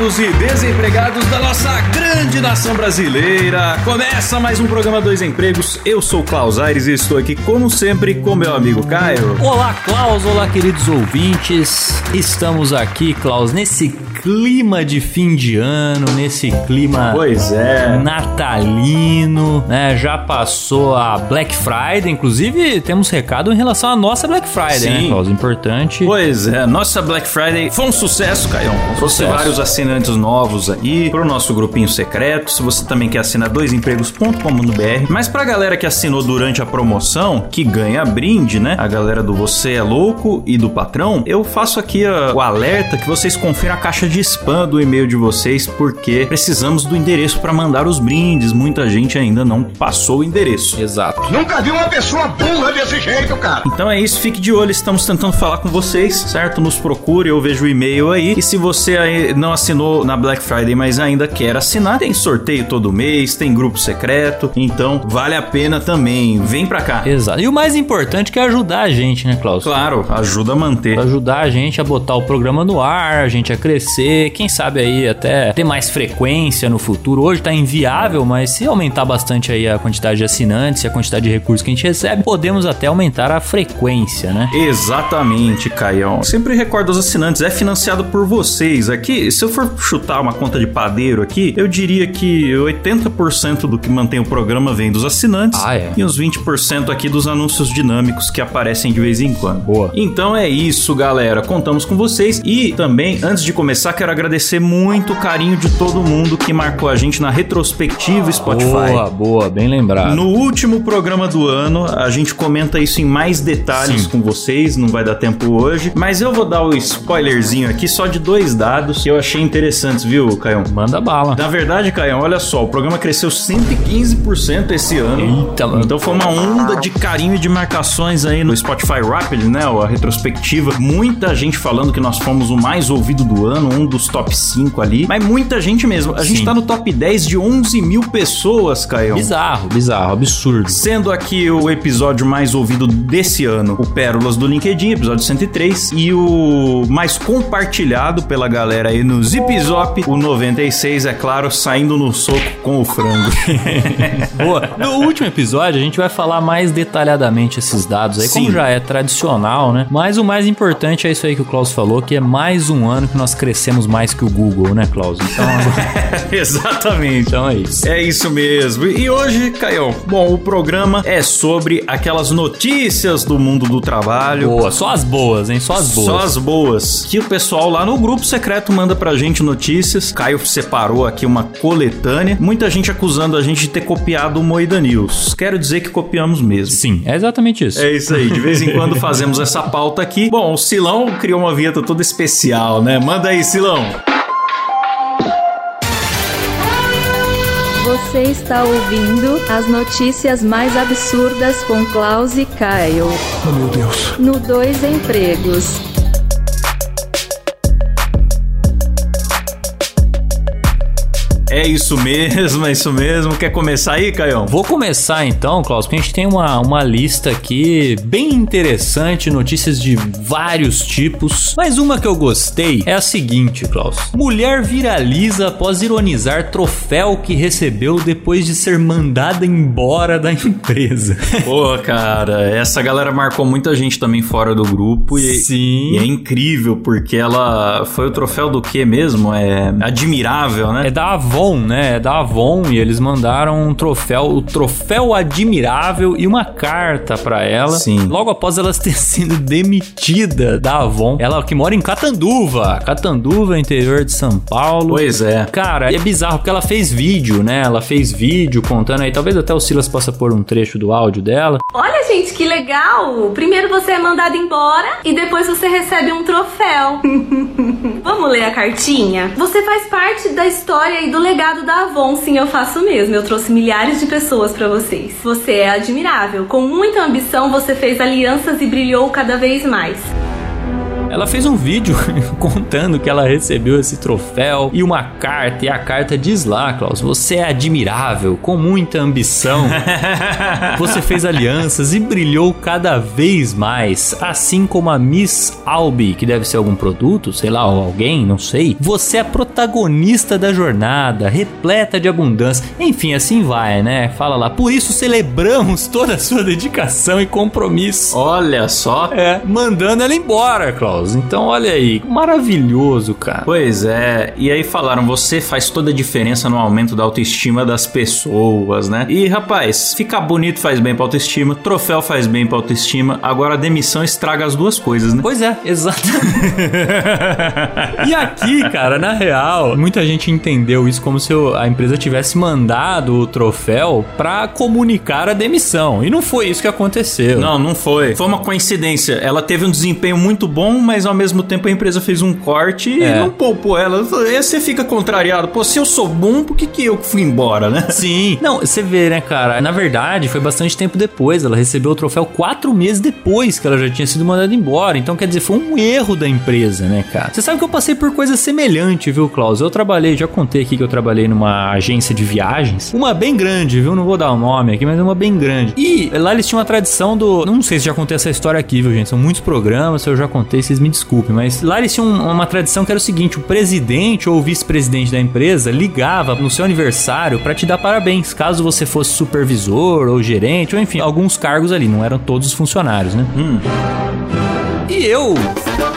Empregados e desempregados da nossa grande nação brasileira. Começa mais um programa Dois Empregos. Eu sou Klaus Aires e estou aqui, como sempre, com meu amigo Caio. Olá, Klaus. Olá, queridos ouvintes. Estamos aqui, Klaus, nesse clima de fim de ano, nesse clima pois é. natalino, né? Já passou a Black Friday, inclusive temos recado em relação à nossa Black Friday, né, Sim. né? Importante. Pois é, nossa Black Friday foi um sucesso, Caio. Trouxe vários assinantes novos aí pro nosso grupinho secreto. Se você também quer assinar doisempregos.com.br. Mas pra galera que assinou durante a promoção, que ganha brinde, né? A galera do Você é Louco e do Patrão, eu faço aqui o alerta que vocês confiram a caixa de spam do e-mail de vocês, porque precisamos do endereço para mandar os brindes. Muita gente ainda não passou o endereço. Exato. Nunca vi uma pessoa burra desse jeito, cara. Então é isso, fique de olho, estamos tentando falar com vocês, certo? Nos procure, eu vejo o e-mail aí. E se você não assinou na Black Friday, mas ainda quer assinar, tem sorteio todo mês, tem grupo secreto, então vale a pena também. Vem pra cá. Exato. E o mais importante é ajudar a gente, né, Klaus? Claro, ajuda a manter. Ajudar a gente a botar o programa no ar, a gente a crescer crescer, quem sabe aí até ter mais frequência no futuro. Hoje tá inviável, mas se aumentar bastante aí a quantidade de assinantes e a quantidade de recursos que a gente recebe, podemos até aumentar a frequência, né? Exatamente, Caião. Sempre recordo aos assinantes, é financiado por vocês. Aqui, se eu for chutar uma conta de padeiro aqui, eu diria que 80% do que mantém o programa vem dos assinantes ah, é. e uns 20% aqui dos anúncios dinâmicos que aparecem de vez em quando. Boa. Então é isso, galera. Contamos com vocês e também, antes de começar começar, quero agradecer muito o carinho de todo mundo que marcou a gente na retrospectiva Spotify. Boa, boa, bem lembrado. No último programa do ano, a gente comenta isso em mais detalhes Sim. com vocês, não vai dar tempo hoje, mas eu vou dar o spoilerzinho aqui só de dois dados que eu achei interessantes, viu, Caião? Manda bala. Na verdade, Caião, olha só, o programa cresceu 115% esse ano. Eita, mano. Então foi uma onda de carinho e de marcações aí no Spotify Rapid, né, a retrospectiva. Muita gente falando que nós fomos o mais ouvido do ano, um dos top 5 ali, mas muita gente mesmo. A Sim. gente tá no top 10 de 11 mil pessoas, Caio. Bizarro, bizarro, absurdo. Sendo aqui o episódio mais ouvido desse ano, o Pérolas do LinkedIn, episódio 103, e o mais compartilhado pela galera aí no Zip Zop, o 96, é claro, saindo no soco com o frango. Boa. No último episódio, a gente vai falar mais detalhadamente esses dados aí, Sim. como já é tradicional, né? Mas o mais importante é isso aí que o Klaus falou, que é mais um ano que nós crescemos conhecemos mais que o Google, né, Klaus? Então. Exatamente. Então é isso. É isso mesmo. E hoje, Caio, bom, o programa é sobre aquelas notícias do mundo do trabalho. Boa, só as boas, hein? Só as boas. Só as boas. Que o pessoal lá no grupo secreto manda pra gente notícias. Caio separou aqui uma coletânea. Muita gente acusando a gente de ter copiado o Moida News. Quero dizer que copiamos mesmo. Sim, é exatamente isso. É isso aí. De vez em quando fazemos essa pauta aqui. Bom, o Silão criou uma vinheta toda especial, né? Manda aí, Silão. Você está ouvindo as notícias mais absurdas com Klaus e Caio. Oh, meu Deus. No Dois Empregos. É isso mesmo, é isso mesmo. Quer começar aí, Caio? Vou começar então, Klaus, porque a gente tem uma, uma lista aqui bem interessante, notícias de vários tipos. Mas uma que eu gostei é a seguinte, Klaus. Mulher viraliza após ironizar troféu que recebeu depois de ser mandada embora da empresa. Pô, cara, essa galera marcou muita gente também fora do grupo e, Sim. e é incrível porque ela foi o troféu do que mesmo? É admirável, né? É da avó Avon, né? É da Avon e eles mandaram um troféu, o troféu admirável e uma carta para ela. Sim. Logo após ela ter sido demitida da Avon. Ela que mora em Catanduva, Catanduva, interior de São Paulo. Pois é. Cara, é bizarro porque ela fez vídeo, né? Ela fez vídeo contando aí, talvez até o Silas possa pôr um trecho do áudio dela. Olha, gente, que legal! Primeiro você é mandado embora e depois você recebe um troféu. Vamos ler a cartinha? Você faz parte da história e do legado da Avon, sim, eu faço mesmo. Eu trouxe milhares de pessoas para vocês. Você é admirável. Com muita ambição, você fez alianças e brilhou cada vez mais. Ela fez um vídeo contando que ela recebeu esse troféu e uma carta. E a carta diz lá, Klaus: Você é admirável, com muita ambição. Você fez alianças e brilhou cada vez mais. Assim como a Miss Albi, que deve ser algum produto, sei lá, ou alguém, não sei. Você é a protagonista da jornada, repleta de abundância. Enfim, assim vai, né? Fala lá. Por isso celebramos toda a sua dedicação e compromisso. Olha só. É, mandando ela embora, Klaus. Então, olha aí, maravilhoso, cara. Pois é, e aí falaram, você faz toda a diferença no aumento da autoestima das pessoas, né? E rapaz, ficar bonito faz bem pra autoestima, troféu faz bem pra autoestima, agora a demissão estraga as duas coisas, né? Pois é, exato. e aqui, cara, na real, muita gente entendeu isso como se a empresa tivesse mandado o troféu pra comunicar a demissão. E não foi isso que aconteceu. Não, não foi. Foi uma coincidência. Ela teve um desempenho muito bom, mas ao mesmo tempo a empresa fez um corte É. e não poupou ela. Aí você fica contrariado. Pô, se eu sou bom, por que, que eu fui embora, né? Sim. Não, você vê, né, cara? Na verdade, foi bastante tempo depois. Ela recebeu o troféu quatro meses depois que ela já tinha sido mandada embora. Então, quer dizer, foi um erro da empresa, né, cara? Você sabe que eu passei por coisa semelhante, viu, Klaus? Eu trabalhei, já contei aqui que eu trabalhei numa agência de viagens. Uma bem grande, viu? Não vou dar o nome aqui, mas é uma bem grande. E lá eles tinham uma tradição do. Não sei se já contei essa história aqui, viu, gente? São muitos programas, se eu já contei, vocês me desculpem. Mas lá eles tinham uma tradição que era o seguinte: o presidente ou o vice-presidente da empresa ligava no seu aniversário pra te dar parabéns, caso você fosse supervisor ou gerente, ou enfim, alguns cargos ali, não eram todos os funcionários, né? E eu,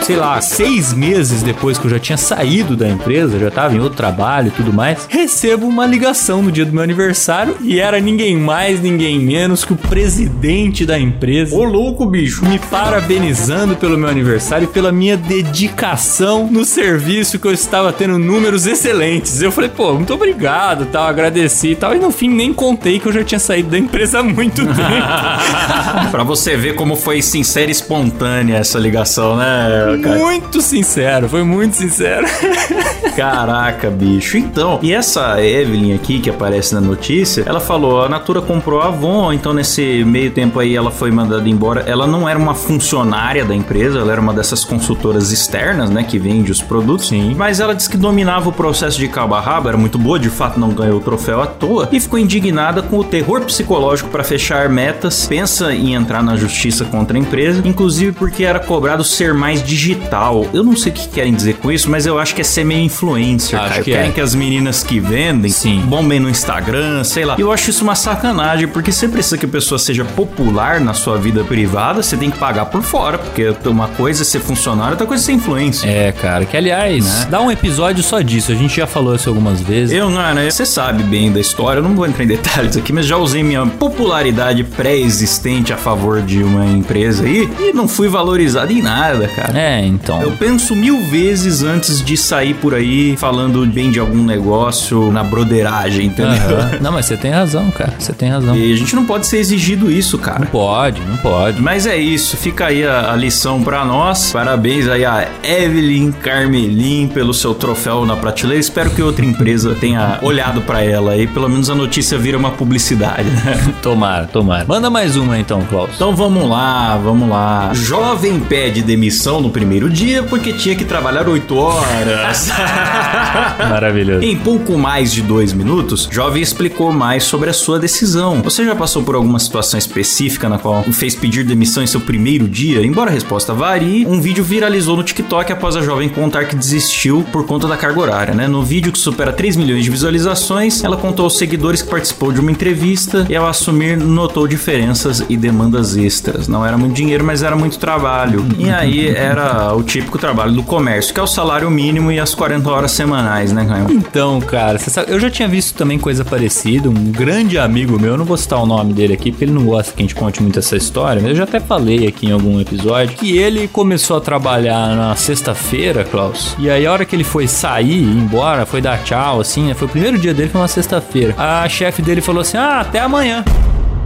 sei lá, seis meses depois que eu já tinha saído da empresa, já tava em outro trabalho e tudo mais, recebo uma ligação no dia do meu aniversário e era ninguém mais, ninguém menos que o presidente da empresa. Ô, louco, bicho. Me parabenizando pelo meu aniversário e pela minha dedicação no serviço que eu estava tendo números excelentes. Eu falei, pô, muito obrigado, tal, agradeci e tal. E no fim nem contei que eu já tinha saído da empresa há muito tempo. pra você ver como foi sincera e espontânea essa ligação, né, cara? muito sincero, foi muito sincero. Caraca, bicho. Então, e essa Evelyn aqui que aparece na notícia, ela falou: a Natura comprou a Avon, então nesse meio tempo aí ela foi mandada embora. Ela não era uma funcionária da empresa, ela era uma dessas consultoras externas, né, que vende os produtos. Sim. Mas ela disse que dominava o processo de cabo a rabo, era muito boa, de fato não ganhou o troféu à toa, e ficou indignada com o terror psicológico para fechar metas, pensa em entrar na justiça contra a empresa, inclusive porque era cobrado ser mais digital. Eu não sei o que querem dizer com isso, mas eu acho que é ser meio influencer, Acho cara. que Querem é. que as meninas que vendem Sim. bombem no Instagram, sei lá. Eu acho isso uma sacanagem, porque você precisa que a pessoa seja popular na sua vida privada, você tem que pagar por fora, porque uma coisa é ser funcionário, outra coisa é ser influencer. É, cara, que aliás, dá um episódio só disso. A gente já falou isso algumas vezes. Eu, não, né? Você sabe bem da história, eu não vou entrar em detalhes aqui, mas já usei minha popularidade pré-existente a favor de uma empresa aí e não fui valorizado em nada, cara. É, então. Eu penso mil vezes antes de sair por aí falando bem de algum negócio na broderagem, entendeu? Aham. Não, mas você tem razão, cara. Você tem razão. E a gente não pode ser exigido isso, cara. Não pode, não pode. Mas é isso, fica aí a, a lição pra nós. Parabéns aí a Evelyn Carmelin pelo seu troféu na prateleira. Espero que outra empresa tenha olhado pra ela e pelo menos a notícia vira uma publicidade, né? Tomara, tomara. Manda mais uma então, Klaus. Então vamos lá, vamos lá. Jovem pede demissão no primeiro dia porque tinha que trabalhar 8 horas. Maravilhoso. Em pouco mais de dois minutos, Jovem explicou mais sobre a sua decisão. Você já passou por alguma situação específica na qual fez pedir demissão em seu primeiro dia? Embora a resposta varie, um vídeo viralizou no TikTok após a jovem contar que desistiu por conta da carga horária, né? No vídeo que supera 3 milhões de visualizações, ela contou aos seguidores que participou de uma entrevista e ao assumir notou diferenças e demandas extras. Não era muito dinheiro, mas era muito trabalho. E aí era o típico trabalho do comércio, que é o salário mínimo e as 40 horas semanais, né, Caio? Então, cara, sabe, eu já tinha visto também coisa parecida. Um grande amigo meu, eu não vou citar o nome dele aqui, porque ele não gosta que a gente conte muito essa história, mas eu já até falei aqui em algum episódio que ele começou a trabalhar na sexta-feira, Klaus. E aí, a hora que ele foi sair, ir embora, foi dar tchau, assim, né? Foi o primeiro dia dele, foi uma sexta-feira. A chefe dele falou assim: ah, até amanhã.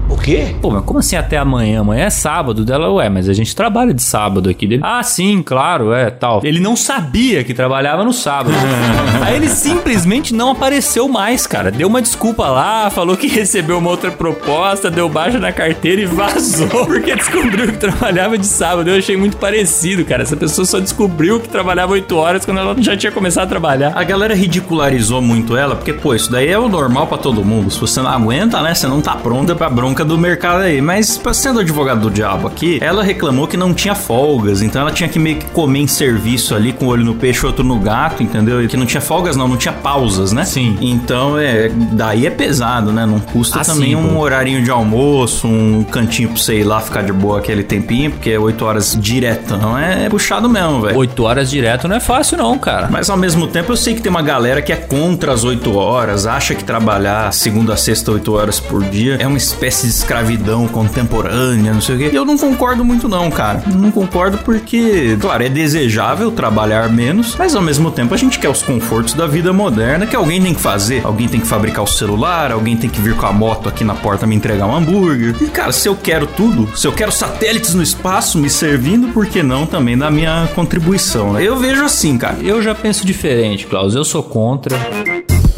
O quê? Pô, mas como assim até amanhã? Amanhã é sábado dela, ué, mas a gente trabalha de sábado aqui dele. Ah, sim, claro, é, tal. Ele não sabia que trabalhava no sábado. Aí ele simplesmente não apareceu mais, cara. Deu uma desculpa lá, falou que recebeu uma outra proposta, deu baixa na carteira e vazou porque descobriu que trabalhava de sábado. Eu achei muito parecido, cara. Essa pessoa só descobriu que trabalhava 8 horas quando ela já tinha começado a trabalhar. A galera ridicularizou muito ela, porque, pô, isso daí é o normal pra todo mundo. Se você não aguenta, né, você não tá pronta pra bronca do mercado aí. Mas, sendo advogado do diabo aqui, ela reclamou que não tinha folgas, então ela tinha que meio que comer em serviço ali, com o olho no peixe e outro no gato, entendeu? E que não tinha folgas, não, não tinha pausas, né? Sim. Então, é, daí é pesado, né? Não custa Ah, também um pô. horarinho de almoço, um cantinho pra você ir lá ficar de boa aquele tempinho, porque é 8 horas diretão. É puxado mesmo, velho. 8 horas direto não é fácil, não, cara. Mas ao mesmo tempo eu sei que tem uma galera que é contra as 8 horas, acha que trabalhar segunda a sexta 8 horas por dia é uma espécie de escravidão contemporânea, não sei o quê. Eu não concordo muito não, cara. Não concordo porque, claro, é desejável trabalhar menos, mas ao mesmo tempo a gente quer os confortos da vida moderna que alguém tem que fazer. Alguém tem que fabricar o celular, alguém tem que vir com a moto aqui na porta me entregar um hambúrguer. E cara, se eu quero tudo, se eu quero satélites no espaço me servindo, por que não também da minha contribuição, né? Eu vejo assim, cara. Eu já penso diferente, Klaus. Eu sou contra.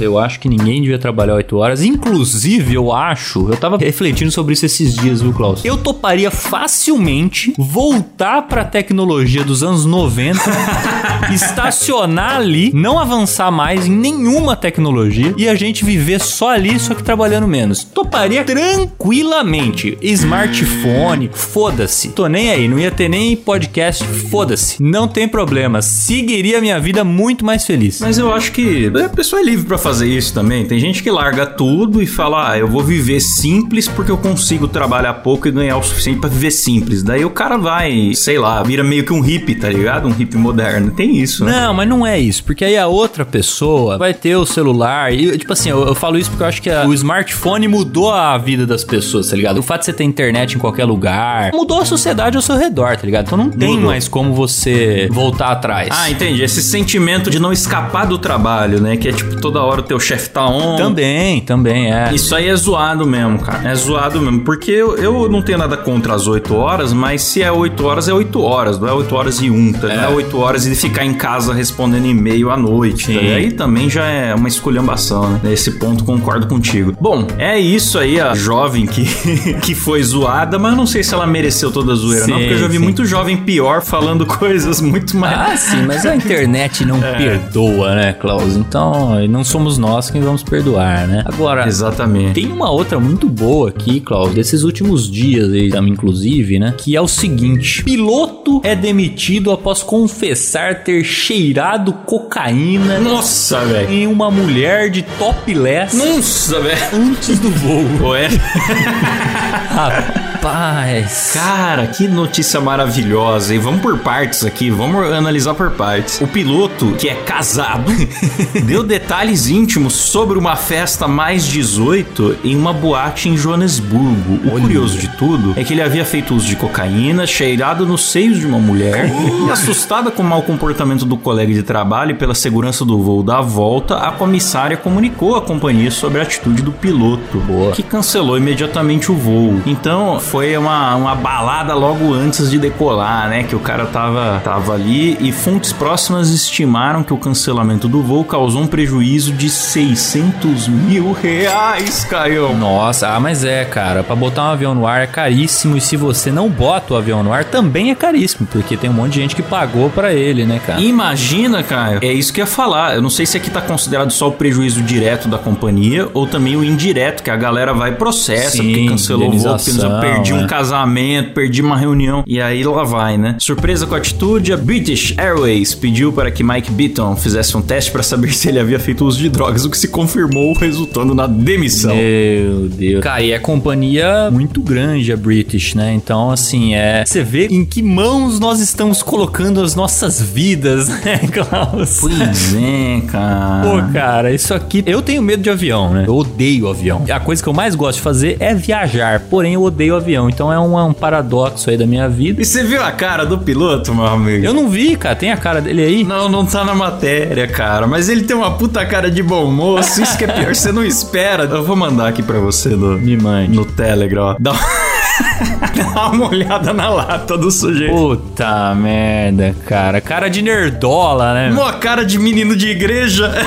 Eu acho que ninguém devia trabalhar 8 horas. Inclusive, eu acho, eu tava refletindo sobre isso esses dias, viu, Klaus? Eu toparia facilmente voltar pra tecnologia dos anos 90, estacionar ali, não avançar mais em nenhuma tecnologia e a gente viver só ali, só que trabalhando menos. Toparia tranquilamente. Smartphone, foda-se. Tô nem aí, não ia ter nem podcast, foda-se. Não tem problema. Seguiria minha vida muito mais feliz. Mas eu acho que a pessoa é livre pra fazer isso também. Tem gente que larga tudo e fala: "Ah, eu vou viver simples porque eu consigo trabalhar pouco e ganhar o suficiente pra viver simples". Daí o cara vai, sei lá, vira meio que um hippie, tá ligado? Um hippie moderno. Tem isso, né? Não, mas não é isso, porque aí a outra pessoa vai ter o celular e, tipo assim, eu, eu falo isso porque eu acho que a- o smartphone mudou a vida das pessoas, tá ligado? O fato de você ter internet em qualquer lugar mudou a sociedade ao seu redor, tá ligado? Então não tem Mudou. mais como você voltar atrás. Ah, entendi. Esse sentimento de não escapar do trabalho, né? Que é tipo toda hora o teu chefe tá on. Também, também é. Isso aí é zoado mesmo, cara. É zoado mesmo. Porque eu, eu não tenho nada contra as 8 horas, mas se é 8 horas, é 8 horas. Não é 8 horas e 1, tá? Não é 8 horas e ficar em casa respondendo e-mail à noite. Tá? E aí também já é uma esculhambação, né? Nesse ponto concordo contigo. Bom, é isso aí, a jovem que, que foi zoada, mas eu não sei se ela mereceu toda a zoeira, não, Sim, porque eu já vi sim. muito jovem pior falando coisas muito mais. Ah, sim, mas a internet não É. perdoa, né, Klaus? Então, não somos nós quem vamos perdoar, né? Agora, Exatamente. Tem uma outra muito boa aqui, Klaus, desses últimos dias aí, também, inclusive, né? Que é o seguinte: piloto é demitido após confessar ter cheirado cocaína Nossa, velho. em uma mulher de topless Nossa, velho. antes do voo. Ué. Rapaz. Cara, que notícia maravilhosa. E vamos por partes aqui, vamos analisar por partes. O piloto, que é casado, deu detalhes íntimos sobre uma festa mais 18 em uma boate em Joanesburgo. O curioso de tudo é que ele havia feito uso de cocaína, cheirado nos seios de uma mulher e assustada com o mau comportamento do colega de trabalho e pela segurança do voo da volta, a comissária comunicou à companhia sobre a atitude do piloto, Boa. que cancelou imediatamente o voo. Então foi uma, uma balada logo antes de decolar, né? Que o cara tava, tava ali e fontes próximas estimaram que o cancelamento do voo causou um prejuízo de 600 mil reais, Caio. Nossa, ah, mas é, cara, pra botar um avião no ar é caríssimo e se você não bota o avião no ar também é caríssimo, porque tem um monte de gente que pagou pra ele, né, cara? Imagina, Caio. É isso que eu ia falar. Eu não sei se aqui tá considerado só o prejuízo direto da companhia ou também o indireto, que a galera vai e processa, Sim, porque cancelou o voo, porque não perdi um é. casamento, perdi uma reunião. E aí lá vai, né? Surpresa com a atitude, a British Airways pediu para que Mike Beaton fizesse um teste para saber se ele havia feito uso de drogas, o que se confirmou resultando na demissão. Meu Deus. Cara, e é companhia muito grande a British, né? Então, assim, é. Você vê em que mãos nós estamos colocando as nossas vidas, né, Klaus? Pois é, cara. Pô, cara, isso aqui. Eu tenho medo de avião, né? Eu odeio avião. A coisa que eu mais gosto de fazer é viajar, porém eu odeio avião. Avião. Então é um, é um paradoxo aí da minha vida. E você viu a cara do piloto, meu amigo? Eu não vi, cara. Tem a cara dele aí? Não, não tá na matéria, cara. Mas ele tem uma puta cara de bom moço. Isso que é pior, você não espera. Eu vou mandar aqui pra você no, Me mande. no Telegram, ó. Dá, Dá uma olhada na lata do sujeito. Puta merda, cara. Cara de nerdola, né? Uma cara de menino de igreja.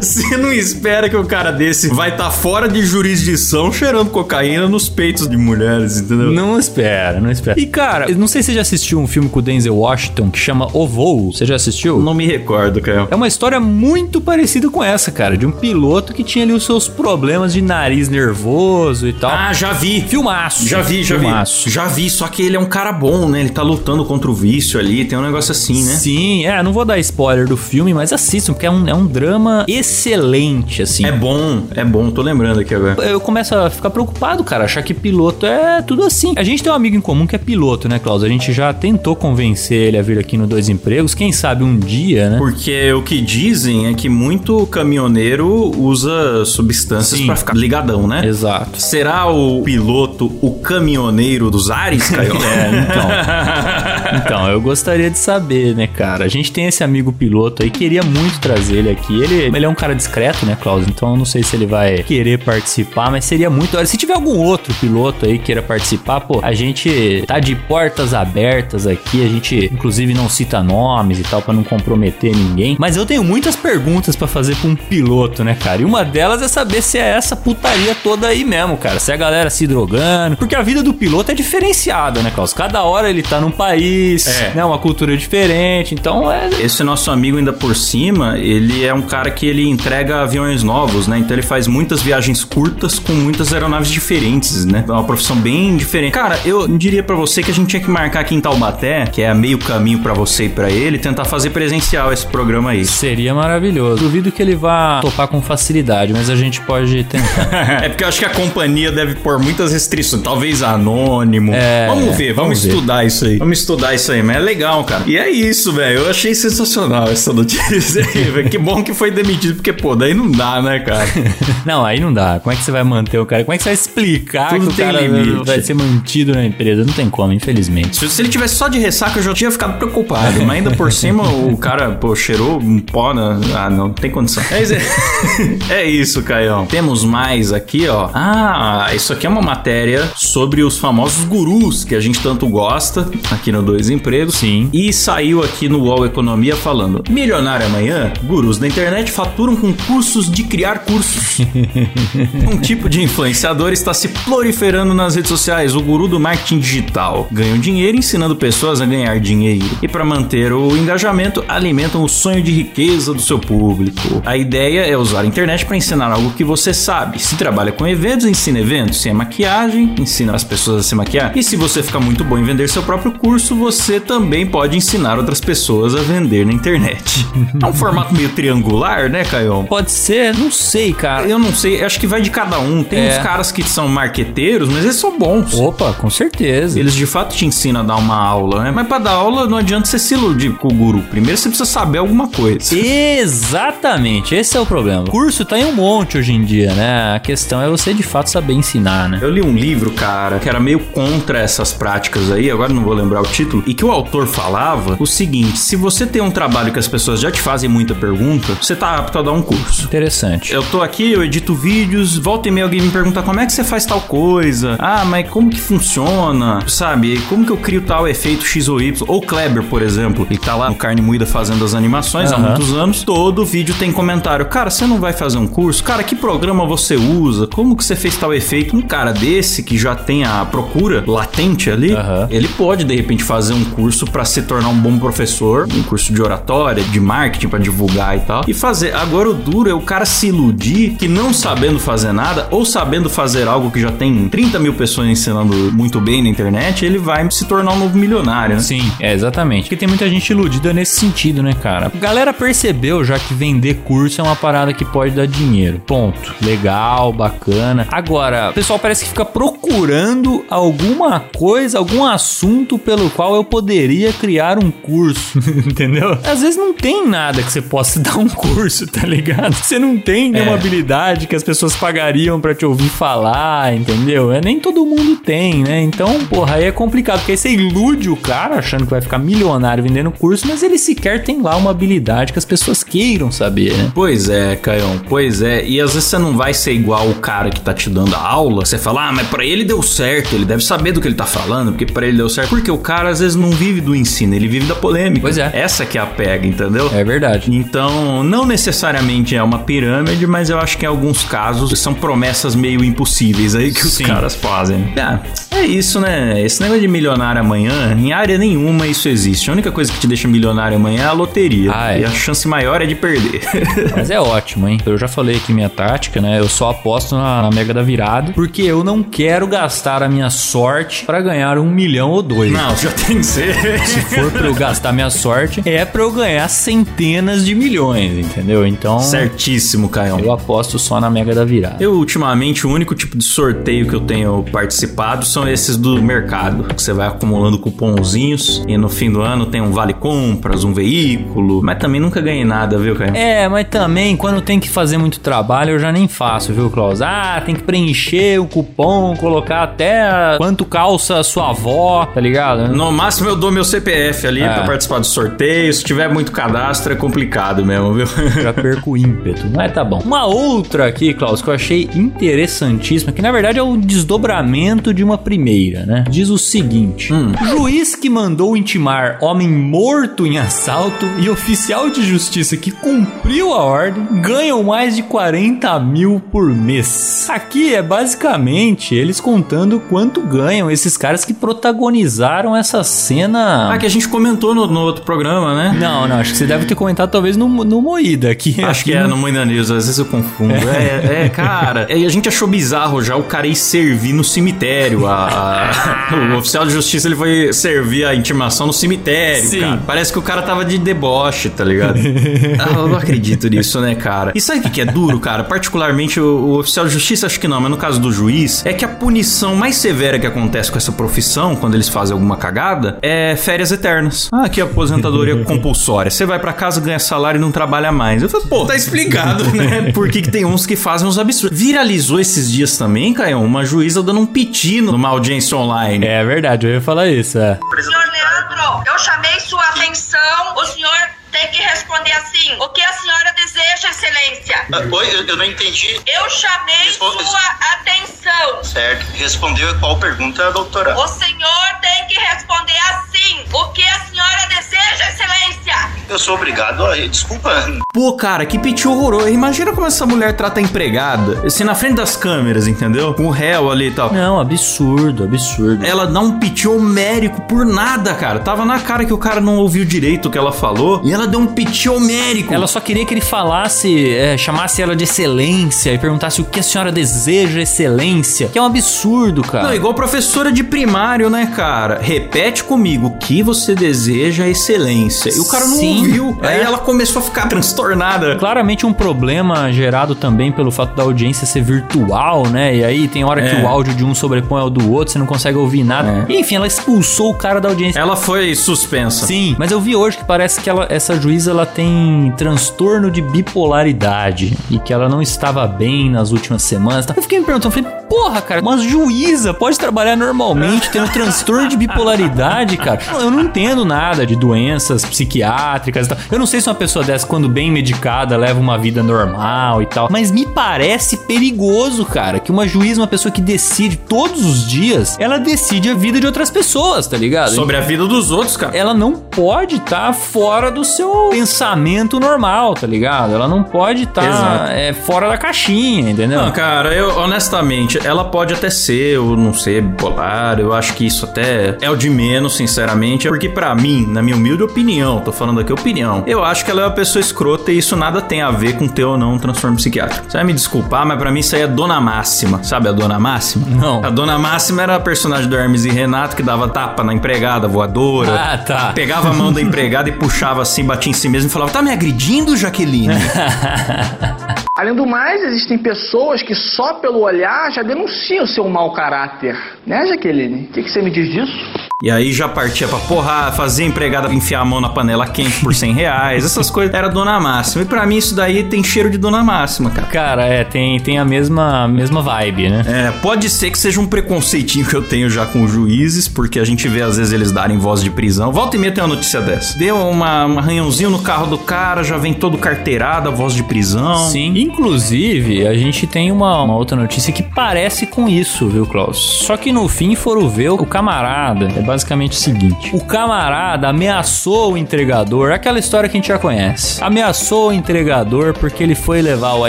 Você não espera que o cara desse vai estar fora de jurisdição cheirando cocaína nos peitos de mulheres, entendeu? Não espera, não espera. E cara, não sei se você já assistiu um filme com o Denzel Washington que chama O Voo. Você já assistiu? Não me recordo, Caio. É uma história muito parecida com essa, cara, de um piloto que tinha ali os seus problemas de nariz nervoso e tal. Ah, já vi. Filmaço. Já vi, já Filmaço. vi. Já vi, só que ele é um cara bom, né? Ele tá lutando contra o vício ali, tem um negócio assim, né? Sim, é, não vou dar spoiler do filme, mas assistam, porque é um, é um drama excelente, assim. É bom, é bom, tô lembrando aqui agora. Eu começo a ficar preocupado, cara, achar que piloto é tudo assim. A gente tem um amigo em comum que é piloto, né, Klaus? A gente já tentou convencer ele a vir aqui no Dois Empregos, quem sabe um dia, né? Porque o que dizem é que muito caminhoneiro usa substâncias pra ficar ligadão, né? Exato. Será o piloto o caminhoneiro dos ares, Caio? É, então. Então, eu gostaria de saber, né, cara? A gente tem esse amigo piloto aí, queria muito trazer ele aqui. Ele, ele é um cara discreto, né, Klaus? Então eu não sei se ele vai querer participar, mas seria muito. Se tiver algum outro piloto aí que queira participar, pô, a gente tá de portas abertas aqui. A gente, inclusive, não cita nomes e tal, pra não comprometer ninguém. Mas eu tenho muitas perguntas pra fazer pra um piloto, né, cara? E uma delas é saber se é essa putaria toda aí mesmo, cara. Se a galera se drogando. Porque a vida do piloto é diferenciada, né, Klaus? Cada hora ele tá num país, É. né? Uma cultura diferente. Então é. Esse nosso amigo ainda por cima, ele é um cara que ele entrega aviões novos, né? Então ele faz muitas viagens curtas com muitas aeronaves diferentes, né? É uma profissão bem diferente. Cara, eu diria pra você que a gente tinha que marcar aqui em Taubaté, que é meio caminho pra você e pra ele, tentar fazer presencial esse programa aí. Seria maravilhoso. Duvido que ele vá topar com facilidade, mas a gente pode tentar. é porque eu acho que a companhia deve pôr muitas restrições, talvez anônimo. É, vamos ver, vamos, vamos ver. estudar isso aí. Vamos estudar isso aí, mas é legal, cara. E é isso, velho. Eu achei sensacional essa notícia aí, velho. Que bom que foi demitido, porque, pô, daí não dá, né, cara? não, aí não dá. Como é que você vai manter o cara? Como é que você vai explicar Tudo que o cara limite. vai ser mantido na empresa? Não tem como, infelizmente. Se, se ele tivesse só de ressaca, eu já tinha ficado preocupado. Mas ainda por cima, o cara, pô, cheirou um pó na... Ah, não, não tem condição. É, é isso, Caião. Temos mais aqui, ó. Ah, isso aqui é uma matéria sobre os famosos gurus que a gente tanto gosta aqui no Dois Empregos. Sim. E saiu aqui no UOL Economia falando: Milionário amanhã, gurus da internet faturam com cursos de criar cursos. um tipo de influenciador está se proliferando nas redes sociais, o guru do marketing digital. Ganham dinheiro ensinando pessoas a ganhar dinheiro. E para manter o engajamento, alimentam o sonho de riqueza do seu público. A ideia é usar a internet para ensinar algo que você sabe. Se trabalha com eventos, ensina eventos. Se é maquiagem, ensina as pessoas a se maquiar. E se você ficar muito bom em vender seu próprio curso, você também pode ensinar outras pessoas a vender na internet. É um formato meio triangular, né, Caio? Pode ser, não sei, cara. Eu não sei, acho que vai de cada um. Tem É. uns caras que são marqueteiros, mas eles são bons. Opa, com certeza. Eles de fato te ensinam a dar uma aula, né? Mas pra dar aula não adianta você se iludir com o guru. Primeiro você precisa saber alguma coisa. Exatamente, esse é o problema. O curso tá em um monte hoje em dia, né? A questão é você de fato saber ensinar, né? Eu li um livro, cara, que era meio contra essas práticas aí, agora não vou lembrar o título, e que o autor falava o seguinte: se você tem um trabalho que as pessoas já te fazem muita pergunta, você tá apto a dar um curso. Interessante. Eu tô aqui, eu edito vídeos, volta e meia alguém me pergunta como é que você faz tal coisa. Ah, mas como que funciona? Sabe? Como que eu crio tal efeito X ou Y? Ou Kleber, por exemplo, ele tá lá no Carne Moída fazendo as animações há Aham. muitos anos. Todo vídeo tem comentário. Cara, você não vai fazer um curso? Cara, que programa você usa? Como que você fez tal efeito? Um cara desse que já tem a procura latente ali, Aham. ele pode de repente fazer um curso pra se tornar um bom professor, um curso de oratória, de marketing pra divulgar e tal, e fazer. Agora o duro é o cara se iludir que não sabendo fazer nada ou sabendo fazer algo que já tem 30 mil pessoas ensinando muito bem na internet, ele vai se tornar um novo milionário, né? Sim, é exatamente. Porque tem muita gente iludida nesse sentido, né, cara? A galera percebeu já que vender curso é uma parada que pode dar dinheiro. Ponto. Legal, bacana. Agora, o pessoal parece que fica procurando alguma coisa, algum assunto pelo qual qual eu poderia criar um curso, entendeu? Às vezes não tem nada que você possa dar um curso, tá ligado? Você não tem nenhuma É. habilidade que as pessoas pagariam pra te ouvir falar, entendeu? É, nem todo mundo tem, né? Então, porra, aí é complicado, porque aí você ilude o cara achando que vai ficar milionário vendendo curso, mas ele sequer tem lá uma habilidade que as pessoas queiram saber, né? Pois é, Caião, pois é. E às vezes você não vai ser igual o cara que tá te dando a aula. Você fala, ah, mas pra ele deu certo, ele deve saber do que ele tá falando, porque pra ele deu certo. Porque o cara às vezes não vive do ensino, ele vive da polêmica. Pois é. Essa que é a pega, entendeu? É verdade. Então, não necessariamente é uma pirâmide, mas eu acho que em alguns casos são promessas meio impossíveis aí que os Sim. caras fazem. Ah, é isso, né? Esse negócio de milionário amanhã, em área nenhuma isso existe. A única coisa que te deixa milionário amanhã é a loteria. Ah, é. E a chance maior é de perder. Mas é ótimo, hein? Eu já falei aqui minha tática, né? Eu só aposto na, na Mega da Virada, porque eu não quero gastar a minha sorte pra ganhar um milhão ou dois. não, já tem ser. Se for pra eu gastar minha sorte, é pra eu ganhar centenas de milhões, entendeu? Então, Certíssimo, Caio. eu aposto só na Mega da Virada. Eu, ultimamente, o único tipo de sorteio que eu tenho participado são esses do mercado. Que você vai acumulando cupomzinhos e no fim do ano tem um vale compras, um veículo. Mas também nunca ganhei nada, viu, Caio? É, mas também quando tem que fazer muito trabalho, eu já nem faço, viu, Klaus? Ah, tem que preencher o cupom, colocar até quanto calça a sua avó, tá ligado? No máximo eu dou meu CPF ali É. pra participar do sorteio. Se tiver muito cadastro, é complicado mesmo, viu? já perco o ímpeto. Mas tá bom. Uma outra aqui, Klaus, que eu achei interessantíssima, que na verdade é o desdobramento de uma primeira, né? Diz o seguinte: juiz que mandou intimar homem morto em assalto e oficial de justiça que cumpriu a ordem ganham mais de 40 mil por mês. Aqui é basicamente eles contando quanto ganham esses caras que protagonizaram essa cena. ah, que a gente comentou no, no outro programa, né? Não, não, acho que você deve ter comentado talvez no, no Moída aqui. Acho aqui que é no Moina News, às vezes eu confundo. É, é, cara. E a gente achou bizarro já o cara ir servir no cemitério. A, a- o oficial de justiça ele foi servir a intimação no cemitério, Sim. cara. Parece que o cara tava de deboche, tá ligado? ah, eu não acredito nisso, né, cara? E sabe o que que é duro, cara? Particularmente o, o oficial de justiça, acho que não, mas no caso do juiz, é que a punição mais severa que acontece com essa profissão, quando eles fazem alguma cagada, é férias eternas. Ah, aqui aposentadoria compulsória. Você vai pra casa, ganha salário e não trabalha mais. Eu falei, pô, tá explicado, né? Por que, que tem uns que fazem uns absurdos. Viralizou esses dias também, Caio, uma juíza dando um piti numa audiência online. É verdade, eu ia falar isso, é. Senhor Leandro, eu chamei sua atenção. O senhor tem que responder assim: O que a senhora deseja, Excelência? Ah, Oi, eu, eu não entendi. Eu chamei Responde. sua atenção. Certo. Respondeu qual pergunta, doutora? O senhor que responder assim: O que a senhora deseja, Excelência? Eu sou obrigado a. Desculpa. Pô, cara, que piti horroroso. Imagina como essa mulher trata a empregada. Assim, na frente das câmeras, entendeu? Com o réu ali e tal. Não, absurdo, absurdo. Ela dá um piti homérico por nada, cara. Tava na cara que o cara não ouviu direito o que ela falou. E ela deu um piti homérico. Ela só queria que ele falasse, é, chamasse ela de excelência e perguntasse o que a senhora deseja, excelência. Que é um absurdo, cara. Não, igual professora de primário, né, cara? Repete comigo, o que você deseja é excelência. E o cara não Sim, ouviu. é. Aí ela começou a ficar transtornada. Claramente um problema gerado também pelo fato da audiência ser virtual, né? E aí tem hora que É. o áudio de um sobrepõe ao do outro, você não consegue ouvir nada. É. Enfim, ela expulsou o cara da audiência. Ela foi suspensa. Sim, mas eu vi hoje que parece que ela, essa juíza ela tem transtorno de bipolaridade e que ela não estava bem nas últimas semanas. Eu fiquei me perguntando, falei, porra, cara, uma juíza pode trabalhar normalmente tendo transtorno de bipolaridade, cara? Eu não entendo nada de doenças psiquiátricas e tal. Eu não sei se uma pessoa dessa, quando bem medicada, leva uma vida normal e tal, mas me parece perigoso, cara, que uma juíza, uma pessoa que decide todos os dias, ela decide a vida de outras pessoas, tá ligado? Sobre a vida dos outros, cara. ela não pode estar fora do seu pensamento normal, tá ligado? Ela não pode estar é, fora da caixinha, entendeu? Não, cara, eu honestamente, ela pode até ser ou não ser bipolar. Eu acho que isso até é o de menos, sinceramente. Porque pra mim, na minha humilde opinião, tô falando aqui opinião, eu acho que ela é uma pessoa escrota e isso nada tem a ver com ter ou não um transtorno psiquiátrico. Você vai me desculpar, mas pra mim isso aí é Dona Máxima. Sabe a Dona Máxima? Não. A Dona Máxima era a personagem do Hermes e Renato que dava tapa na empregada, voadora. Ah, tá. Pegava a mão da empregada e puxava assim, batia em si mesmo e falava: Tá me agredindo, Jaqueline? Além do mais, existem pessoas que só pelo olhar já denunciam seu mau caráter. Né, Jaqueline? O que, que você me diz disso? E aí já partia pra porrar, fazia a empregada enfiar a mão na panela quente por 100 reais, essas coisas. Era Dona Máxima. E pra mim isso daí tem cheiro de Dona Máxima, cara. Cara, é, tem, tem a mesma, mesma vibe, né? É, pode ser que seja um preconceitinho que eu tenho já com juízes, porque a gente vê às vezes eles darem voz de prisão. Volta e meia tem uma notícia dessa. Deu uma, um arranhãozinho no carro do cara, já vem todo carteirado, a voz de prisão. Sim. Inclusive, a gente tem uma, uma outra notícia que parece com isso, viu, Klaus? Só que no fim foram ver o camarada. É basicamente o seguinte: o camarada ameaçou o entregador, aquela história que a gente já conhece. Ameaçou o entregador porque ele foi levar o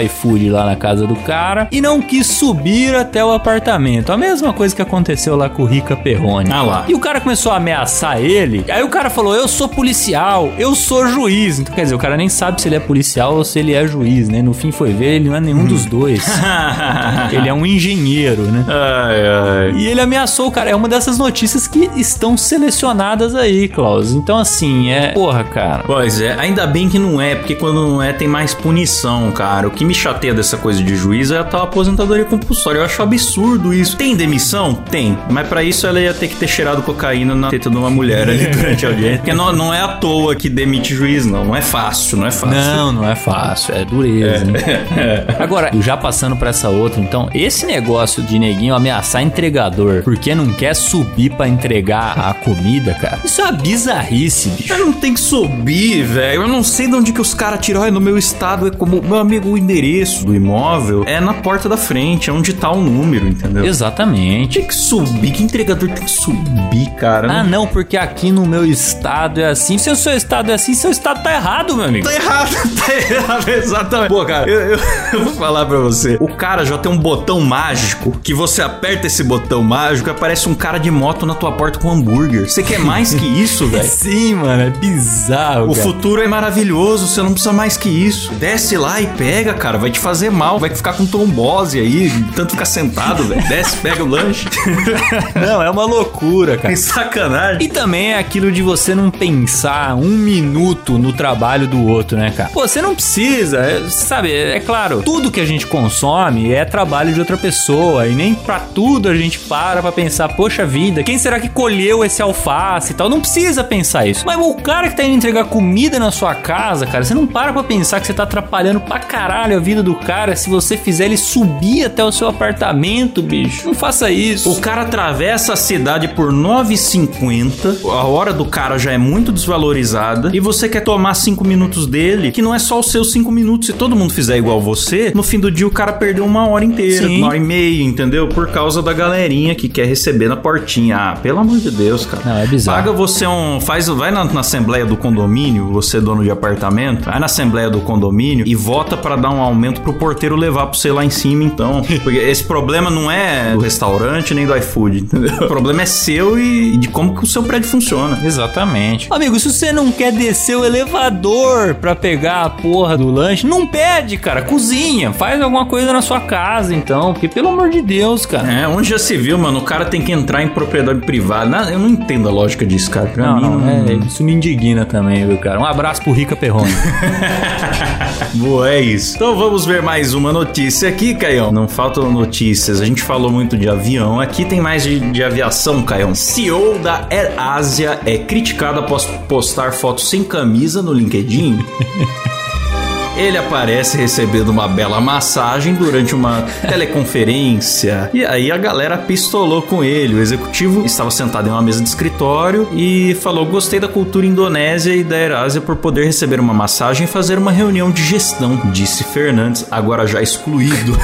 iFood lá na casa do cara e não quis subir até o apartamento. A mesma coisa que aconteceu lá com o Rica Perrone. Ah lá. E o cara começou a ameaçar ele. Aí o cara falou: Eu sou policial, eu sou juiz. Então quer dizer, o cara nem sabe se ele é policial ou se ele é juiz, né? No fim foi ver, ele não é nenhum dos dois. ele é um engenheiro, né? Ai, ai. E ele ameaçou cara. É uma dessas notícias que estão selecionadas aí, Klaus. Então, assim, é. Porra, cara. Pois é, ainda bem que não é, porque quando não é, tem mais punição, cara. O que me chateia dessa coisa de juiz é a tal aposentadoria compulsória. Eu acho absurdo isso. Tem demissão? Tem. Mas pra isso ela ia ter que ter cheirado cocaína na teta de uma mulher ali durante a audiência. Porque não, não é à toa que demite juiz, não. Não é fácil, não é fácil. Não, não é fácil. É dureza. né? Agora, já passando pra essa outra, então, esse negócio de neguinho ameaçar entregador porque não quer subir pra entregar a comida, cara, isso é uma bizarrice, bicho. Eu não tem que subir, velho. Eu não sei de onde que os caras tiram. Ai, no meu estado é como. Meu amigo, o endereço do imóvel é na porta da frente, é onde tá o número, entendeu? Exatamente. Tem que subir. Que entregador tem que subir, cara? Ah, não, porque aqui no meu estado é assim. Se o seu estado é assim, seu estado tá errado, meu amigo. Tá errado, tá errado, exatamente. Pô, cara, eu, eu- vou falar pra você. O cara já tem um botão mágico que você aperta esse botão mágico e aparece um cara de moto na tua porta com hambúrguer. Você quer mais que isso, velho? Sim, mano, é bizarro. O cara. futuro é maravilhoso, você não precisa mais que isso. Desce lá e pega, cara, vai te fazer mal, vai ficar com trombose aí, tanto ficar sentado, velho. Desce, pega o lanche. Não, é uma loucura, cara. Que sacanagem. E também é aquilo de você não pensar um minuto no trabalho do outro, né, cara? Pô, você não precisa, é- sabe? É, claro, tudo que a gente consome é trabalho de outra pessoa e nem pra tudo a gente para pra pensar, poxa vida, quem será que colheu esse alface e tal? Não precisa pensar isso. Mas o cara que tá indo entregar comida na sua casa, cara, você não para pra pensar que você tá atrapalhando pra caralho a vida do cara se você fizer ele subir até o seu apartamento, bicho. Não faça isso. O cara atravessa a cidade por 9,50. A hora do cara já é muito desvalorizada. E você quer tomar 5 minutos dele, que não é só os seus 5 minutos. Se todo mundo fizer igual você, no fim do dia o cara perdeu uma hora inteira, Sim. uma hora e meia, entendeu? Por causa da galerinha que quer receber na portinha. Ah, pelo amor de Deus, cara. Não, é bizarro. Paga você um. Faz, vai na, na assembleia do condomínio, você dono de apartamento, vai na assembleia do condomínio e vota pra dar um aumento pro porteiro levar pra você lá em cima, então. Porque esse problema não é do restaurante nem do iFood, entendeu? O problema é seu e de como que o seu prédio funciona. Exatamente. Amigo, se você não quer descer o elevador pra pegar a porra do lanche, não pede, cara. Cozinha. Faz alguma coisa na sua casa, então. Porque, pelo amor de Deus, cara. É, onde já se viu, mano, o cara tem que entrar em propriedade privada. Eu não entendo a lógica disso, cara. Pra Não, mim, não, não, é, isso me indigna também, viu, cara? Um abraço pro Rica Perrone. Boa, é isso. Então vamos ver mais uma notícia aqui, Caião. Não faltam notícias. A gente falou muito de avião. Aqui tem mais de, de aviação, Caião. CEO da AirAsia é criticado após postar fotos sem camisa no LinkedIn. Ele aparece recebendo uma bela massagem durante uma teleconferência. E aí a galera pistolou com ele. O executivo estava sentado em uma mesa de escritório e falou: Gostei da cultura indonésia e da Erásia por poder receber uma massagem e fazer uma reunião de gestão, disse Fernandes, agora já excluído.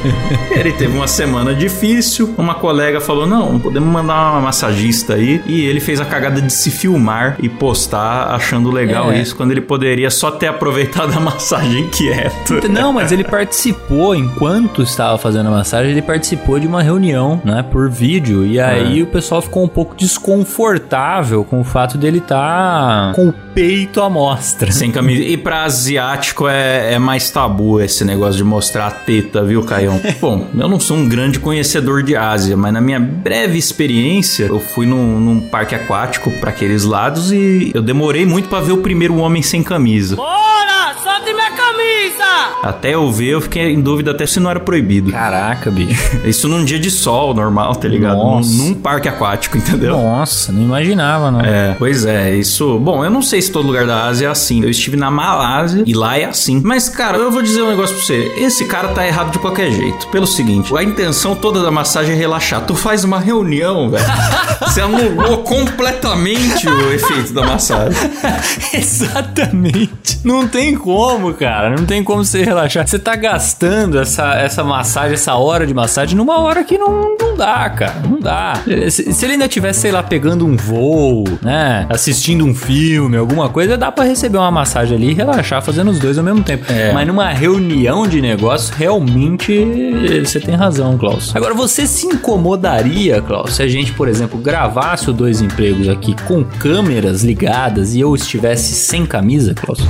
ele teve uma semana difícil. Uma colega falou: Não, podemos mandar uma massagista aí. E ele fez a cagada de se filmar e postar achando legal É. isso, quando ele poderia só ter aproveitado a massagem quieto. Não, mas ele participou, enquanto estava fazendo a massagem, ele participou de uma reunião, né, por vídeo. E aí o pessoal ficou um pouco desconfortável com o fato dele estar com o peito à mostra. Sem camisa. E pra asiático é, é mais tabu esse negócio de mostrar a teta, viu, Caião? Bom, eu não sou um grande conhecedor de Ásia, mas na minha breve experiência, eu fui num, num parque aquático pra aqueles lados e eu demorei muito pra ver o primeiro homem sem camisa. Bora! Solte camisa! Até eu ver, eu fiquei em dúvida até se não era proibido. Caraca, bicho. Isso num dia de sol normal, tá ligado? Num, num parque aquático, entendeu? Nossa, não imaginava, não. É, pois é, isso. Bom, eu não sei se todo lugar da Ásia é assim. Eu estive na Malásia e lá é assim. Mas, cara, eu vou dizer um negócio pra você. Esse cara tá errado de qualquer jeito. Pelo seguinte, a intenção toda da massagem é relaxar. Tu faz uma reunião, velho. Você anulou completamente o efeito da massagem. Exatamente. Não tem como, cara. Não tem como você relaxar. Você tá gastando essa, essa massagem, essa hora de massagem, numa hora que não, não dá, cara. Não dá. Se, se ele ainda tivesse, sei lá, pegando um voo, né? Assistindo um filme, alguma coisa, dá pra receber uma massagem ali e relaxar fazendo os dois ao mesmo tempo. É. Mas numa reunião de negócios, realmente você tem razão, Klaus. Agora, você se incomodaria, Klaus, se a gente, por exemplo, gravasse o dois empregos aqui com câmeras ligadas e eu estivesse sem camisa, Klaus?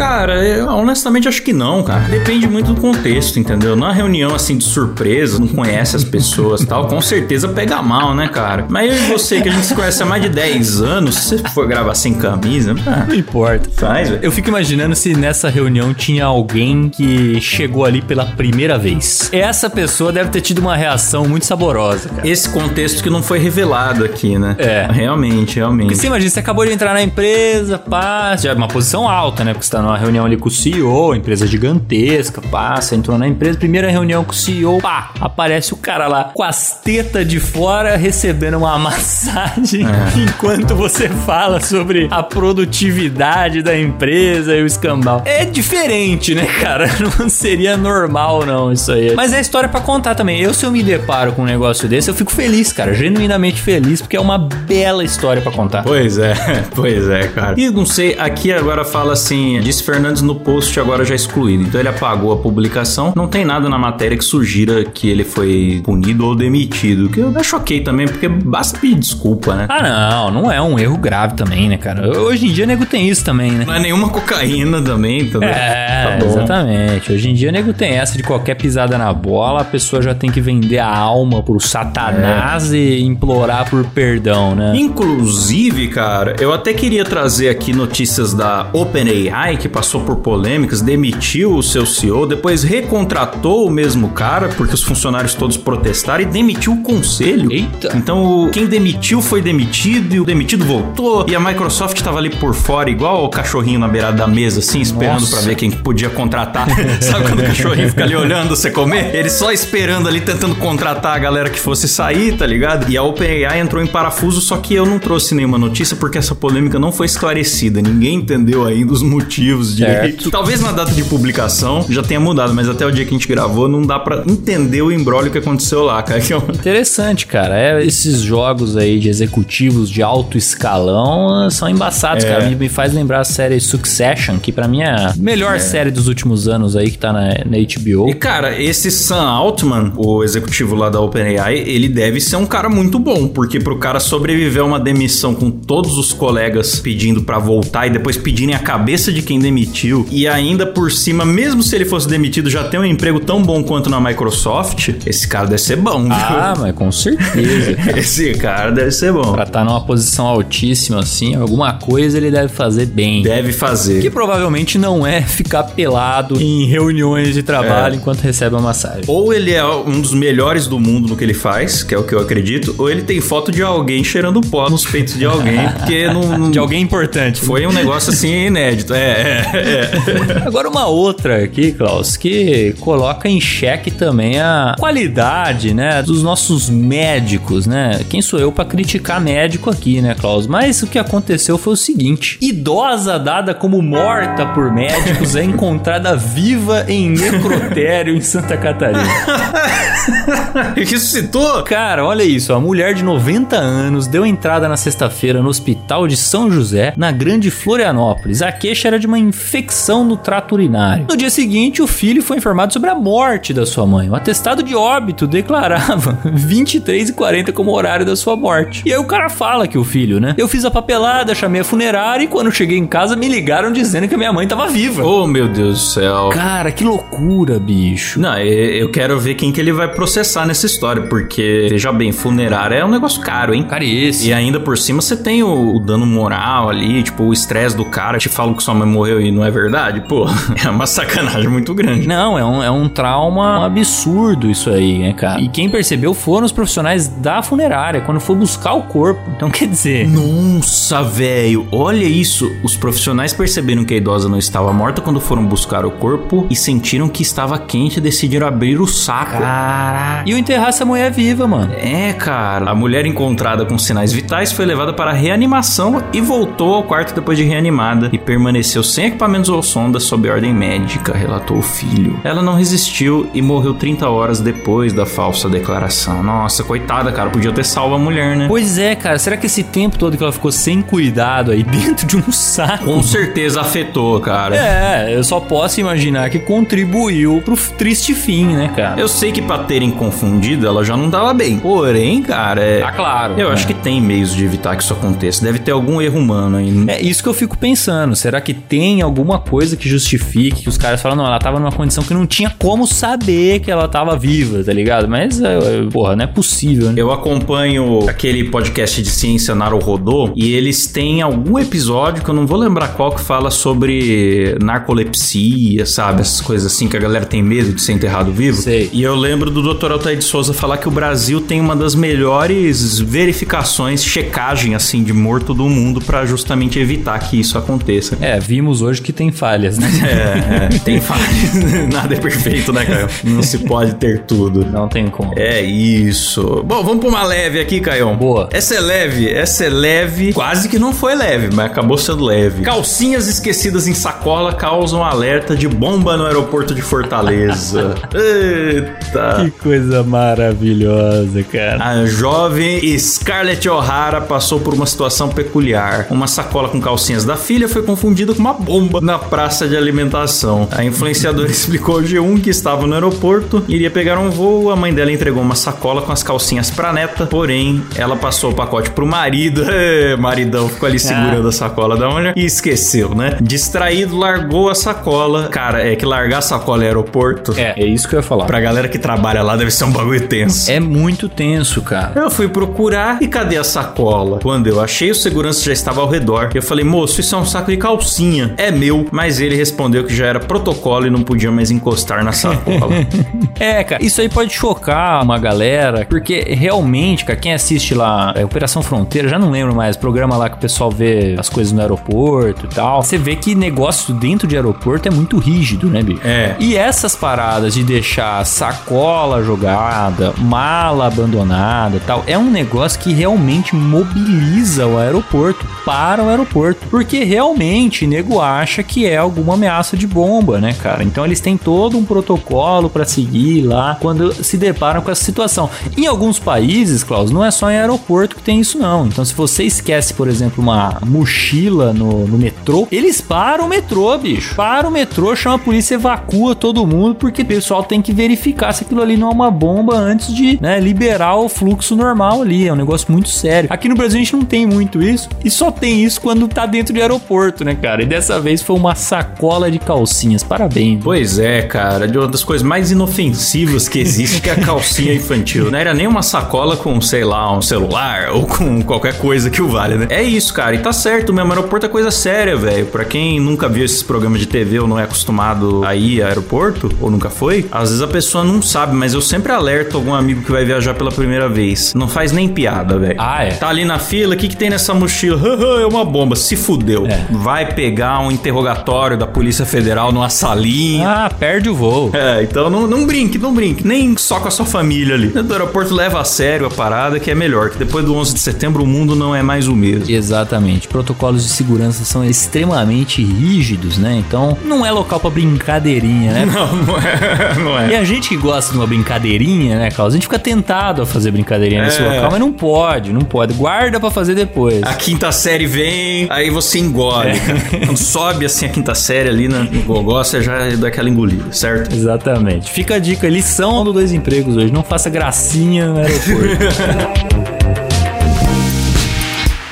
Cara, eu honestamente acho que não, cara. Depende muito do contexto, entendeu? Na reunião assim de surpresa, não conhece as pessoas e tal, com certeza pega mal, né, cara? Mas eu e você, que a gente se conhece há mais de 10 anos, se você for gravar sem camisa, ah, Não importa. faz, velho. Eu fico imaginando se nessa reunião tinha alguém que chegou ali pela primeira vez. Essa pessoa deve ter tido uma reação muito saborosa, cara. Esse contexto que não foi revelado aqui, né? É. Realmente, realmente. Porque você imagina, você acabou de entrar na empresa, pá, já é uma posição alta, né? Porque você tá numa reunião ali com o CEO, empresa gigantesca, você entrou na empresa, primeira reunião com o CEO, pá, aparece o cara lá com as tetas de fora recebendo uma massagem enquanto você fala sobre a produtividade da empresa e o escambau. É diferente, né, cara? Não seria normal, não, isso aí. Mas é história pra contar também. Eu, se eu me deparo com um negócio desse, eu fico feliz, cara, genuinamente feliz, porque é uma bela história pra contar. Pois é, pois é, cara. E não sei, aqui agora fala assim, disse Fernandes no post agora já excluído. Então ele apagou a publicação. Não tem nada na matéria que sugira que ele foi punido ou demitido. Que eu choquei também, porque basta pedir desculpa, né? Ah, não, não é um erro grave também, né, cara? Hoje em dia, nego tem isso também, né? Não é nenhuma cocaína também, entendeu? É, Tá exatamente. Hoje em dia, nego tem essa de qualquer pisada na bola, a pessoa já tem que vender a alma pro satanás e implorar por perdão, né? Inclusive, cara, eu até queria trazer aqui notícias da OpenAI, que passou por polêmicas, demitiu o seu CEO, depois recontratou o mesmo cara, porque os funcionários todos protestaram e demitiu o conselho. Eita. Então, quem demitiu foi demitido, e o demitido voltou, e a Microsoft tava ali por fora, igual o cachorrinho na beirada da mesa, assim, esperando pra ver quem podia contratar. Sabe quando o cachorrinho fica ali olhando você comer? Ele só esperando ali, tentando contratar a galera que fosse sair, tá ligado? E a OpenAI entrou em parafuso, só que eu não trouxe nenhuma notícia porque essa polêmica não foi esclarecida. Ninguém entendeu ainda os motivos direito. Talvez na data de publicação já tenha mudado, mas até o dia que a gente gravou não dá pra entender o embrólio que aconteceu lá, cara. Que é um- Interessante, cara. É, esses jogos aí de executivos de alto escalão são embaçados, É. cara. Me, me faz lembrar a série Succession, que pra mim é a melhor série dos últimos anos aí que tá na, na HBO. E cara, esse Sam Altman, o executivo lá da OpenAI, ele deve ser um cara muito bom, porque pro cara sobreviver a uma demissão com todos os colegas pedindo pra voltar e depois pedirem a cabeça de quem demitiu e ainda por cima, mesmo se ele fosse demitido, já ter um emprego tão bom quanto na Microsoft, esse cara deve ser bom, viu? Ah, mas com certeza. Esse cara deve ser bom. Pra estar numa posição altíssima assim, alguma coisa ele deve fazer bem. Deve fazer. Que provavelmente não é ficar pelado em reuniões de trabalho É. enquanto recebe a massagem. Ou ele é um dos melhores do mundo no que ele faz, que é o que eu acredito, ou ele tem foto de alguém cheirando pó nos peitos de alguém, porque não, não- De alguém importante. Foi um negócio assim inédito. É, é, é. Agora uma outra aqui, Klaus, que coloca em xeque também a qualidade, né, dos nossos médicos, né? Quem sou eu pra criticar médico aqui, né, Klaus? Mas o que aconteceu foi o seguinte: idosa dada como morta por médicos é encontrada viva em necrotério em Santa Catarina. Ressuscitou? Cara, olha isso. A mulher de 90 anos deu entrada na sexta-feira no hospital de São José, na Grande Florianópolis. A queixa era de uma infecção no trato urinário. No dia seguinte, o filho foi informado sobre a morte da sua mãe. O atestado de óbito declarava 23 e 40 como horário da sua morte. E aí o cara fala que o filho, né? Eu fiz a papelada, chamei a funerária e quando cheguei em casa me ligaram dizendo que a minha mãe tava viva. Oh, meu Deus do céu. Cara, que loucura, bicho. Não, eu quero ver quem que ele vai processar nessa história, porque, veja bem, funerária é um negócio caro, hein? Caríssimo. E ainda por cima você tem o, o dano moral ali, tipo, o estresse do cara, te falam que sua mãe morreu morreu e não é verdade, pô, é uma sacanagem muito grande. Não, é um, é um trauma absurdo isso aí, né, cara? E quem percebeu foram os profissionais da funerária, quando foi buscar o corpo. Então, quer dizer... Nossa, velho, olha isso. Os profissionais perceberam que a idosa não estava morta quando foram buscar o corpo e sentiram que estava quente e decidiram abrir o saco. Caraca. E o enterrar essa mulher viva, mano. É, cara. A mulher encontrada com sinais vitais foi levada para a reanimação e voltou ao quarto depois de reanimada e permaneceu sem equipamentos ou sondas sob ordem médica, relatou o filho. Ela não resistiu e morreu 30 horas depois da falsa declaração. Nossa, coitada, cara, podia ter salvo a mulher, né? Pois é, cara. Será que esse tempo todo que ela ficou sem cuidado aí dentro de um saco? Com certeza afetou, cara. É, eu só posso imaginar que contribuiu pro triste fim, né, cara? Eu sei que pra terem confundido, ela já não tava bem. Porém, cara, é. Tá claro. Eu né? acho que tem meios de evitar que isso aconteça. Deve ter algum erro humano aí. É isso que eu fico pensando. Será que tem alguma coisa que justifique que os caras falam, não, ela tava numa condição que não tinha como saber que ela tava viva, tá ligado? Mas, é, é, porra, não é possível, né? Eu acompanho aquele podcast de ciência Naruhodô e eles têm algum episódio que eu não vou lembrar qual que fala sobre narcolepsia, sabe? Essas coisas assim que a galera tem medo de ser enterrado vivo. Sei. E eu lembro do Dr. Altair de Souza falar que o Brasil tem uma das melhores verificações, checagem assim de morto do mundo pra justamente evitar que isso aconteça. É, vimos hoje que tem falhas, né? É, é, tem falhas. Nada é perfeito, né, Caio? Não se pode ter tudo. Não tem como. É isso. Bom, vamos pra uma leve aqui, Caião. Boa. Essa é leve, essa é leve. Quase que não foi leve, mas acabou sendo leve. Calcinhas esquecidas em sacola causam alerta de bomba no aeroporto de Fortaleza. Eita. Que coisa maravilhosa, cara. A jovem Scarlett O'Hara passou por uma situação peculiar. Uma sacola com calcinhas da filha foi confundida com uma bomba na praça de alimentação. A influenciadora explicou ao G1 que estava no aeroporto, iria pegar um voo. A mãe dela entregou uma sacola com as calcinhas pra neta, porém, ela passou o pacote pro marido. É, maridão ficou ali segurando a sacola da mulher e esqueceu, né? Distraído, largou a sacola. Cara, é que largar a sacola em aeroporto. É, é isso que eu ia falar. Pra galera que trabalha lá deve ser um bagulho tenso. É muito tenso, cara. Eu fui procurar e cadê a sacola? Quando eu achei, o segurança já estava ao redor. Eu falei, moço, isso é um saco de calcinha. É meu. Mas ele respondeu que já era protocolo e não podia mais encostar na sacola. É, cara, isso aí pode chocar uma galera, porque realmente, cara, quem assiste lá é, Operação Fronteira, já não lembro mais, programa lá que o pessoal vê as coisas no aeroporto e tal. Você vê que negócio dentro de aeroporto é muito rígido, né, bicho? É. E essas paradas de deixar sacola jogada, mala abandonada e tal, é um negócio que realmente mobiliza o aeroporto para o aeroporto. Porque realmente, nego acha que é alguma ameaça de bomba, né, cara? Então eles têm todo um protocolo para seguir lá quando se deparam com essa situação. Em alguns países, Klaus, não é só em aeroporto que tem isso, não. Então, se você esquece, por exemplo, uma mochila no, no metrô, eles param o metrô, bicho. Para o metrô, chama a polícia, evacua todo mundo, porque o pessoal tem que verificar se aquilo ali não é uma bomba antes de né, liberar o fluxo normal ali. É um negócio muito sério. Aqui no Brasil a gente não tem muito isso, e só tem isso quando tá dentro de aeroporto, né, cara? E dessa vez foi uma sacola de calcinhas. Parabéns. Pois é, cara, de uma das coisas mais inofensivas que existe que é a calcinha infantil. Não era nem uma sacola com, sei lá, um celular ou com qualquer coisa que o valha, né? É isso, cara, e tá certo mesmo, aeroporto é coisa séria, velho. Pra quem nunca viu esses programas de TV ou não é acostumado a ir a aeroporto, ou nunca foi, às vezes a pessoa não sabe, mas eu sempre alerto algum amigo que vai viajar pela primeira vez. Não faz nem piada, velho. Ah, é? Tá ali na fila, o que, que tem nessa mochila? é uma bomba, se fudeu. É. Vai pegar um interrogatório da Polícia Federal numa salinha. Ah, perde o voo. É, então não, não brinque, não brinque. Nem só com a sua família ali. Do aeroporto leva a sério a parada, que é melhor. Que depois do 11 de setembro o mundo não é mais o mesmo. Exatamente. Protocolos de segurança são extremamente rígidos, né? Então, não é local pra brincadeirinha, né? Não, não é. Não E é. a gente que gosta de uma brincadeirinha, né, Carlos? A gente fica tentado a fazer brincadeirinha nesse É. local, mas não pode, não pode. Guarda pra fazer depois. A quinta série vem, aí você engole. É. sobe assim a quinta série ali no no gogó, você já dá aquela engolida, certo? Exatamente. Fica a dica, lição do Dois Empregos hoje. Não faça gracinha no aeroporto.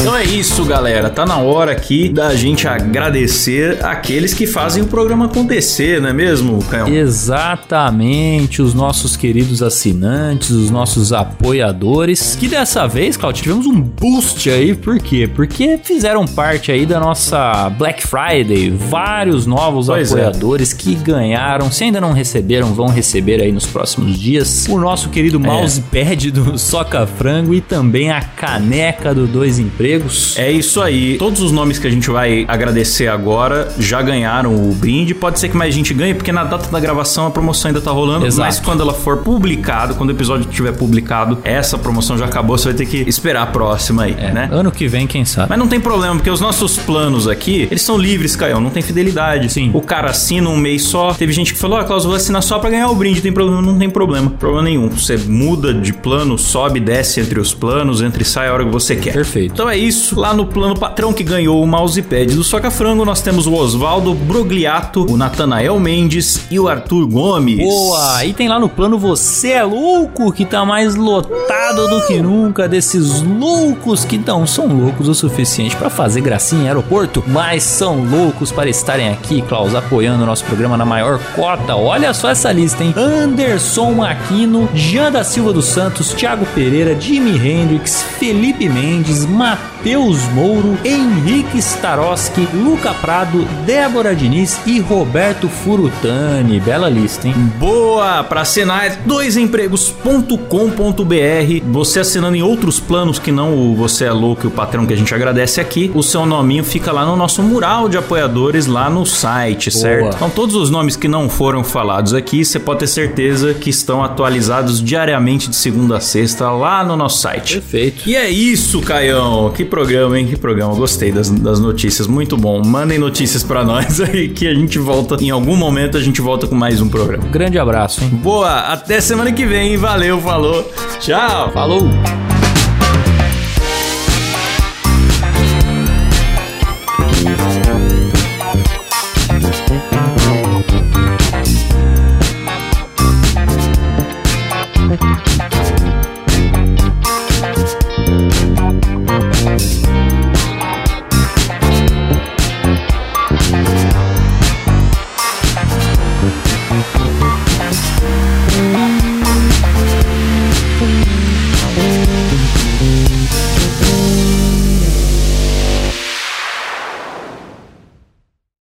Então é isso, galera. Tá na hora aqui da gente agradecer aqueles que fazem o programa acontecer, não é mesmo, Caio? Exatamente, os nossos queridos assinantes, os nossos apoiadores, que dessa vez, Claudio, tivemos um boost aí, por quê? Porque fizeram parte aí da nossa Black Friday, vários novos Pois é. apoiadores que ganharam, se ainda não receberam, vão receber aí nos próximos dias, o nosso querido mousepad do Soca Frango e também a caneca do Dois Empregos. É isso aí. Todos os nomes que a gente vai agradecer agora já ganharam o brinde. Pode ser que mais gente ganhe, porque na data da gravação a promoção ainda tá rolando. Exato. Mas quando ela for publicado, quando o episódio estiver publicado, essa promoção já acabou. Você vai ter que esperar a próxima aí, É, né? Ano que vem, quem sabe? Mas não tem problema, porque os nossos planos aqui, eles são livres, Caio, não tem fidelidade. Sim. O cara assina um mês só. Teve gente que falou, ah, Klaus, vou assinar só pra ganhar o brinde. Tem problema? Não tem problema. Problema nenhum. Você muda de plano, sobe, desce entre os planos, entra e sai a hora que você quer. Perfeito. Então é isso. Lá no plano patrão que ganhou o mousepad do Soca Frango, nós temos o Oswaldo Brogliato, o Natanael Mendes e o Arthur Gomes. Boa! Aí tem lá no plano Você é Louco, que tá mais lotado do que nunca desses loucos que não são loucos o suficiente pra fazer gracinha em aeroporto, mas são loucos para estarem aqui, Klaus, apoiando o nosso programa na maior cota. Olha só essa lista, hein? Anderson Aquino, Jean da Silva dos Santos, Thiago Pereira, Jimi Hendrix, Felipe Mendes, Matheus Mouro, Henrique Staroski, Luca Prado, Débora Diniz e Roberto Furutani. Bela lista, hein? Boa! Para assinar é doisempregos.com.br. Você assinando em outros planos que não o Você é Louco e o patrão que a gente agradece aqui, o seu nominho fica lá no nosso mural de apoiadores lá no site, certo? Então todos os nomes que não foram falados aqui, você pode ter certeza que estão atualizados diariamente de segunda a sexta lá no nosso site. Perfeito. E é isso, Caião. Que programa, hein? Que programa. Gostei das, das notícias. Muito bom. Mandem notícias pra nós aí que a gente volta. Em algum momento a gente volta com mais um programa. Grande abraço, hein? Boa, até semana que vem. Valeu, falou. Tchau. Falou!